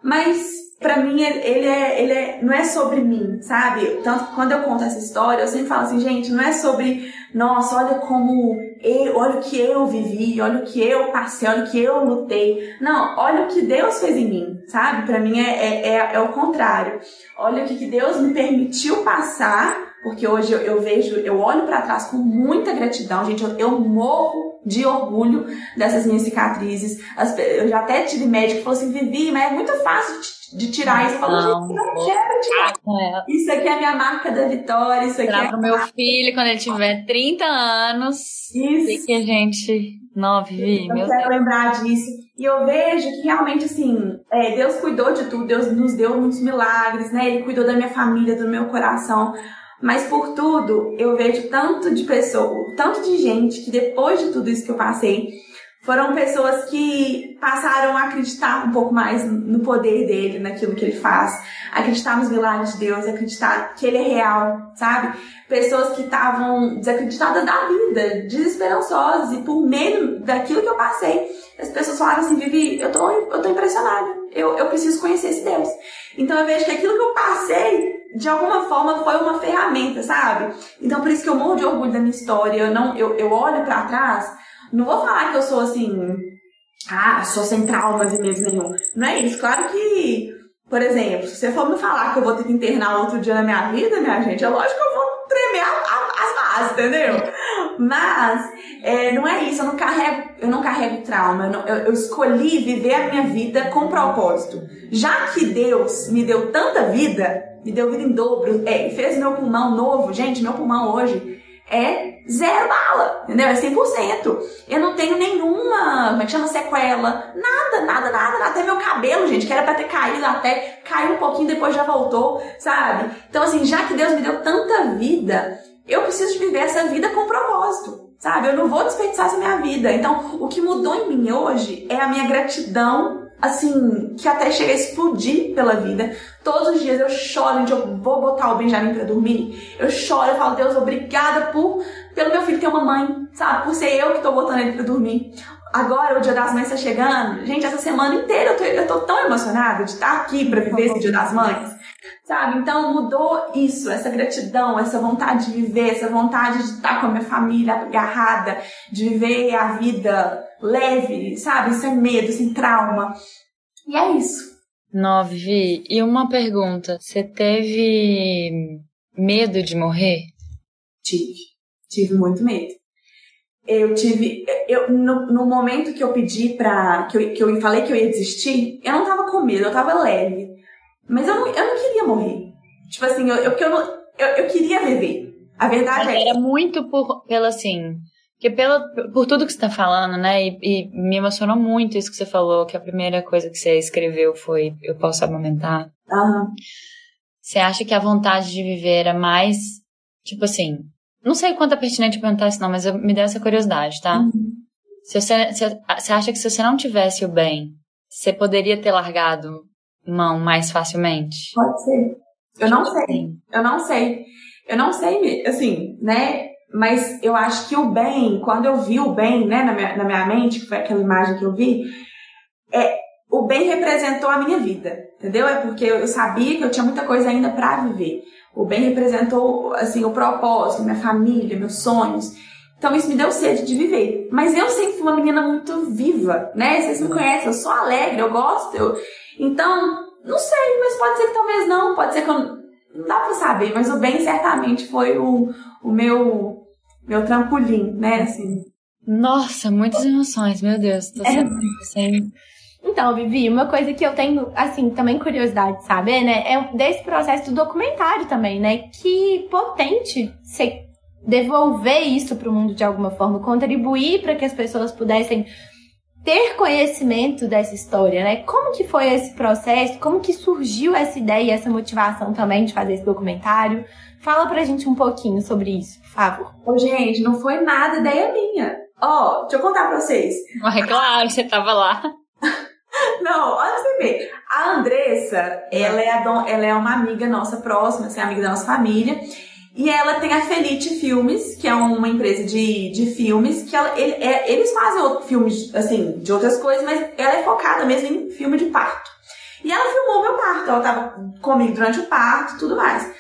Mas para mim ele é, ele é, não é sobre mim, sabe? Tanto que quando eu conto essa história, eu sempre falo assim, gente, não é sobre, nossa, olha como eu, olha o que eu vivi, olha o que eu passei, olha o que eu lutei. Não, olha o que Deus fez em mim, sabe? Para mim é, é, é, é, o contrário. Olha o que, que Deus me permitiu passar porque hoje eu, eu vejo, eu olho para trás com muita gratidão, gente. Eu, eu, morro de orgulho dessas minhas cicatrizes. As, eu já até tive médico que falou assim: Vivi, mas é muito fácil de, de tirar isso. Eu falo, não, gente, não quero tirar. É. Isso aqui é a minha marca da vitória. Isso aqui Tirar é. pro meu filho quando ele tiver 30 anos. Isso. que a gente. Não, Vivi, eu quero Deus. lembrar disso. E eu vejo que realmente, assim, é, Deus cuidou de tudo, Deus nos deu muitos milagres, né? Ele cuidou da minha família, do meu coração. Mas por tudo, eu vejo tanto de pessoa, tanto de gente que depois de tudo isso que eu passei, foram pessoas que passaram a acreditar um pouco mais no poder dele, naquilo que ele faz, acreditar nos milagres de Deus, acreditar que ele é real, sabe? Pessoas que estavam desacreditadas da vida, desesperançosas, e por meio daquilo que eu passei, as pessoas falaram assim: Vivi, eu tô, eu tô impressionada, eu, eu preciso conhecer esse Deus. Então eu vejo que aquilo que eu passei de alguma forma foi uma ferramenta, sabe? Então por isso que eu morro de orgulho da minha história. Eu não, eu, eu olho para trás, não vou falar que eu sou assim, ah, sou sem traumas e medo nenhum. Não é isso. Claro que, por exemplo, se você for me falar que eu vou ter que internar outro dia na minha vida, minha gente, é lógico que eu vou tremer as bases, entendeu? Mas é, não é isso, eu não carrego, eu não carrego trauma, eu, não, eu, eu, escolhi viver a minha vida com propósito. Já que Deus me deu tanta vida, me deu vida em dobro, é, fez meu pulmão novo, gente, meu pulmão hoje é zero bala, entendeu? É 100%. Eu não tenho nenhuma, como é que chama, sequela, nada, nada, nada, até meu cabelo, gente, que era pra ter caído até, caiu um pouquinho, depois já voltou, sabe? Então, assim, já que Deus me deu tanta vida, eu preciso viver essa vida com propósito, sabe? Eu não vou desperdiçar essa minha vida. Então, o que mudou em mim hoje é a minha gratidão, assim, que até chega a explodir pela vida. Todos os dias eu choro, onde eu vou botar o Benjamin para dormir. Eu choro, eu falo, Deus, obrigada por pelo meu filho ter uma mãe, sabe? Por ser eu que tô botando ele para dormir. Agora o Dia das Mães tá chegando. Gente, essa semana inteira eu tô, eu tô tão emocionada de estar aqui para viver esse Dia das Mães. Sabe? Então mudou isso, essa gratidão, essa vontade de viver, essa vontade de estar com a minha família agarrada, de viver a vida leve, sabe? Sem medo, sem trauma. E é isso. Nove. E uma pergunta: você teve medo de morrer? Tive. Tive muito medo. Eu tive. Eu, no, no momento que eu pedi pra. Que eu, que eu falei que eu ia desistir, eu não tava com medo, eu tava leve. Mas eu não, eu não queria morrer. Tipo assim, eu, eu, eu, não, eu, eu queria viver. A verdade Mas é. Era muito por, pelo assim. Porque pela, por tudo que você tá falando, né? E, e, me emocionou muito isso que você falou, que a primeira coisa que você escreveu foi Eu posso amamentar. Uhum. Você acha que a vontade de viver era mais, tipo assim, não sei quanto é pertinente perguntar isso não, mas eu, me deu essa curiosidade, tá? Uhum. Se você, se, você acha que se você não tivesse o bem, você poderia ter largado mão mais facilmente? Pode ser. Eu não sei. Eu não sei. Eu não sei, assim, né? Mas eu acho que o bem, quando eu vi o bem, né, na minha, na minha mente, que foi aquela imagem que eu vi, é, o bem representou a minha vida, entendeu? É porque eu sabia que eu tinha muita coisa ainda para viver. O bem representou, assim, o propósito, minha família, meus sonhos. Então isso me deu sede de viver. Mas eu sempre fui uma menina muito viva, né? Vocês me conhecem, eu sou alegre, eu gosto, eu, então, não sei, mas pode ser que talvez não, pode ser que eu. Não dá pra saber, mas o bem certamente foi o, o meu, meu trampolim, né? Assim. Nossa, muitas emoções, meu Deus. Tô sempre, é. sempre... Então, Vivi, uma coisa que eu tenho, assim, também curiosidade de saber, né? É desse processo do documentário também, né? Que potente você devolver isso para o mundo de alguma forma, contribuir para que as pessoas pudessem ter conhecimento dessa história, né? Como que foi esse processo? Como que surgiu essa ideia e essa motivação também de fazer esse documentário? Fala pra gente um pouquinho sobre isso, por favor. Ô, gente, não foi nada ideia minha. Ó, oh, deixa eu contar pra vocês. Mas claro, você tava lá. [LAUGHS] Não, olha pra você ver. A Andressa, ela é, a don, ela é uma amiga nossa próxima, assim, amiga da nossa família. E ela tem a Felite Filmes, que é uma empresa de, de filmes, que ela, ele, é, eles fazem filmes, assim, de outras coisas, mas ela é focada mesmo em filme de parto. E ela filmou meu parto, ela tava comigo durante o parto e tudo mais.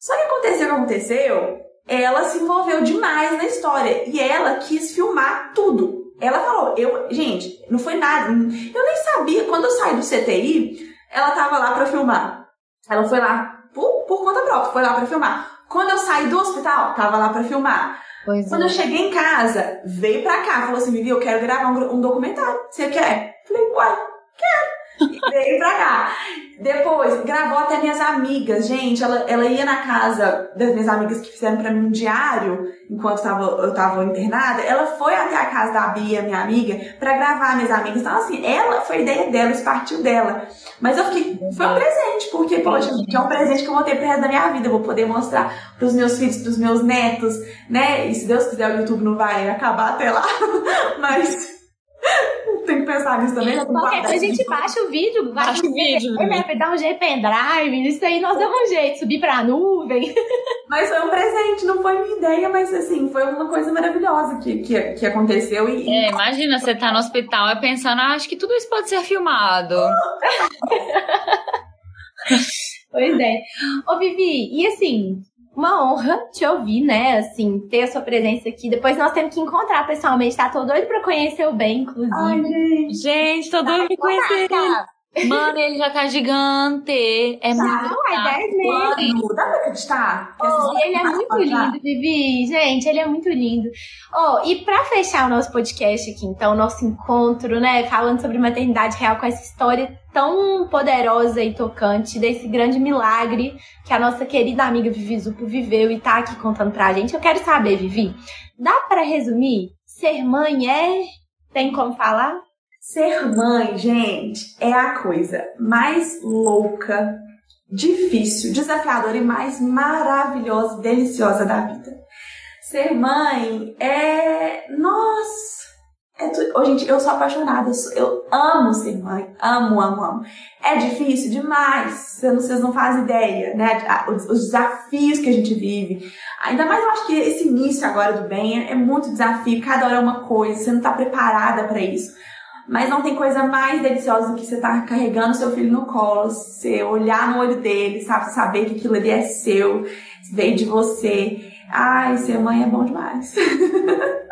Só que aconteceu o que aconteceu, ela se envolveu demais na história. E ela quis filmar tudo. Ela falou, eu, gente, não foi nada. Eu nem sabia, quando eu saí do CTI, ela tava lá pra filmar. Ela foi lá por, por conta própria, foi lá pra filmar. Quando eu saí do hospital, tava lá pra filmar. Pois Quando é. eu cheguei em casa, veio pra cá, falou assim, Vivi, eu quero gravar um, um documentário. Você quer? Falei, uai, quero. [LAUGHS] E veio pra cá. Depois, gravou até minhas amigas. Gente, ela, ela ia na casa das minhas amigas que fizeram pra mim um diário, enquanto tava, eu tava internada. Ela foi até a casa da Bia, minha amiga, pra gravar minhas amigas. Então, assim, ela foi ideia dela, isso partiu dela. Mas eu fiquei, foi um presente, porque, poxa, que é um presente que eu vou ter pro resto da minha vida. Eu vou poder mostrar pros meus filhos, pros meus netos, né? E se Deus quiser, o YouTube não vai acabar até lá. [LAUGHS] Mas [LAUGHS] tem que pensar nisso também. Né? Qualquer coisa a gente baixa o vídeo, baixa o vídeo. Né? Dá um jeito pendrive, isso aí nós damos um jeito, subir pra nuvem. [LAUGHS] Mas foi um presente, não foi minha ideia, mas assim, foi uma coisa maravilhosa que, que, que aconteceu. E, é, imagina, você tá no hospital e pensando, ah, acho que tudo isso pode ser filmado. [LAUGHS] pois é. Ô, Vivi, e assim, uma honra te ouvir, né? Assim, ter a sua presença aqui. Depois nós temos que encontrar pessoalmente. Tá todo doido pra conhecer o bem, inclusive. Ai, gente. Gente, tô doido pra conhecer ele. Mano, ele já tá gigante. É muito Não, é 10 meses. Dá pra acreditar? Oh, ele é muito lindo, Vivi. Gente, ele é muito lindo. Oh, e pra fechar o nosso podcast aqui, então, nosso encontro, né? Falando sobre maternidade real com essa história tão poderosa e tocante desse grande milagre que a nossa querida amiga Vivi Zupo viveu e tá aqui contando pra gente. Eu quero saber, Vivi, dá para resumir? Ser mãe é. Tem como falar? Ser mãe, gente, é a coisa mais louca, difícil, desafiadora e mais maravilhosa, deliciosa da vida. Ser mãe é. Nossa! É tu... oh, gente, eu sou apaixonada, eu, sou... eu, amo ser mãe, amo, amo, amo. É difícil demais, vocês não fazem ideia, né? Os, os, desafios que a gente vive. Ainda mais eu acho que esse início agora do bem é, é muito desafio, cada hora é uma coisa, você não tá preparada para isso. Mas não tem coisa mais deliciosa do que você estar tá carregando seu filho no colo, você olhar no olho dele, sabe? Saber que aquilo ali é seu, veio de você. Ai, ser mãe é bom demais. [LAUGHS]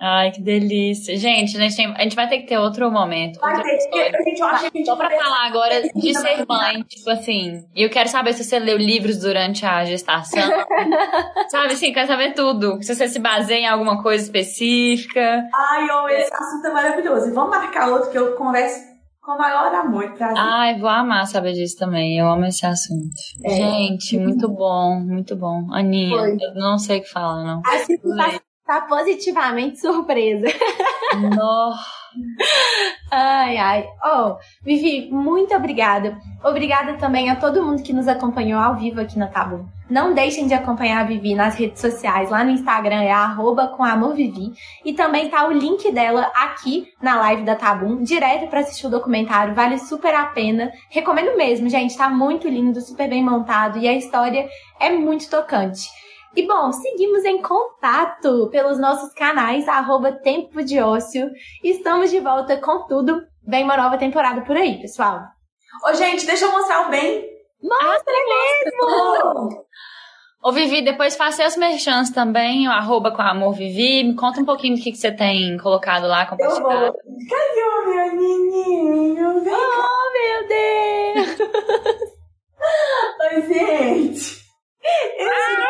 Ai, que delícia. Gente, a gente, a gente vai ter que ter outro momento. Vai ter, gente, eu acho que a gente Só pra falar agora de ser mãe, tipo assim. E eu quero saber se você leu livros durante a gestação. [LAUGHS] Sabe assim, quero saber tudo. Se você se baseia em alguma coisa específica. Ai, oh, esse assunto é maravilhoso. E vamos marcar outro que eu converso com o maior amor. Prazer. Ai, vou amar saber disso também. Eu amo esse assunto. É. Gente, muito bom, muito bom. Aninha, Foi. eu não sei o que falar, não. Assim, tá tá positivamente surpresa. Nossa. ai, ai. Oh, Vivi, muito obrigada. Obrigada também a todo mundo que nos acompanhou ao vivo aqui na Tabu. Não deixem de acompanhar a Vivi nas redes sociais. Lá no Instagram é arroba com amor Vivi. E também tá o link dela aqui na live da Tabum, direto para assistir o documentário. Vale super a pena. Recomendo mesmo, gente. Tá muito lindo, super bem montado e a história é muito tocante. E bom, seguimos em contato pelos nossos canais, arroba Tempo de Ócio. Estamos de volta com tudo. Vem uma nova temporada por aí, pessoal. Ô, gente, deixa eu mostrar o bem. Mostra ah, mesmo! Ô, Vivi, depois faça as merchans também, o arroba com amor Vivi. Me conta um pouquinho do que, que você tem colocado lá, compartilhado. Eu vou. Cadê o meu menino? Vem oh, meu Deus! [LAUGHS] Oi, gente! Esse...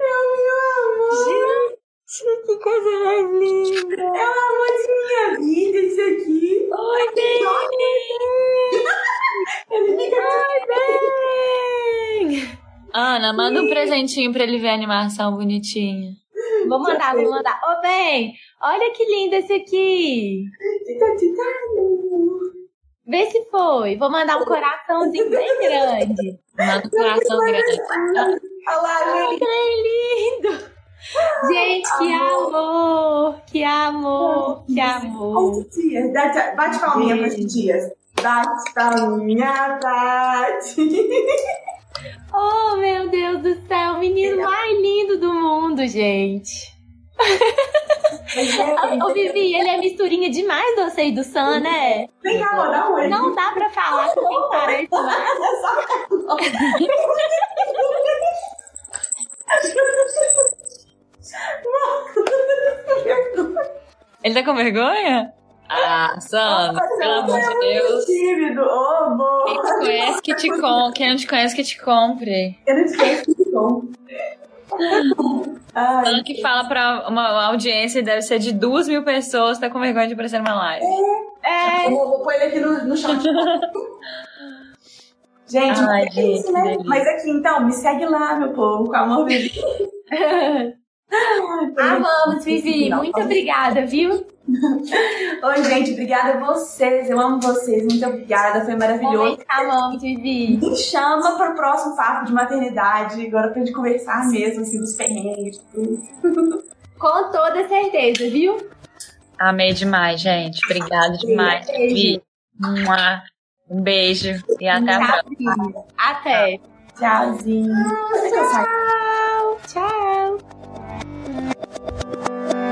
Eu me amo! Gente, que coisa mais linda! É o amor de minha vida, isso aqui! Oi! Ele fica Oi, bem! Ana, manda um presentinho pra ele ver a animação bonitinha. Vou mandar, vou mandar. Ô, bem, olha que lindo esse aqui. Vê se foi. Vou mandar um coraçãozinho bem grande. Manda um coração grande. Olha lá, gente. Que lindo! Gente, que amor! Que amor! Que amor! Dias, bate, palminha pra Dias. Bate palminha, bate. Oh, meu Deus do céu! O menino mais lindo do mundo, gente! Ô, Vivi, ele é misturinha demais do você e do Sam, né? Vem cá, um oi. Não dá pra falar que quem parece mais. Ele tá com vergonha? Ah, Sandra, pelo amor de Deus. Tímido, ô, amor. Quem te conhece que te compre. Quem não te conhece que te compre. Eu não te conheço que bom. [LAUGHS] Ai, Falando que fala pra uma audiência deve ser de duas mil pessoas, tá com vergonha de aparecer numa live. É, eu vou, vou pôr ele aqui no, no chat. [LAUGHS] Gente, Ai, é isso, né? Mas aqui, então, me segue lá, meu povo, com amor. [LAUGHS] amamos, Vivi. Muito obrigada, viu? [LAUGHS] Oi, gente, obrigada a vocês. Eu amo vocês. Muito obrigada, foi maravilhoso. Que amamos, Vivi. Me chama para o próximo papo de maternidade, agora pra gente conversar mesmo, assim, dos perrengues. [LAUGHS] Com toda certeza, viu? Amei demais, gente. Obrigada demais. Beijo. Vi. Mua. Um beijo e até a próxima. Até. Tchauzinho. Tchau. Tchau.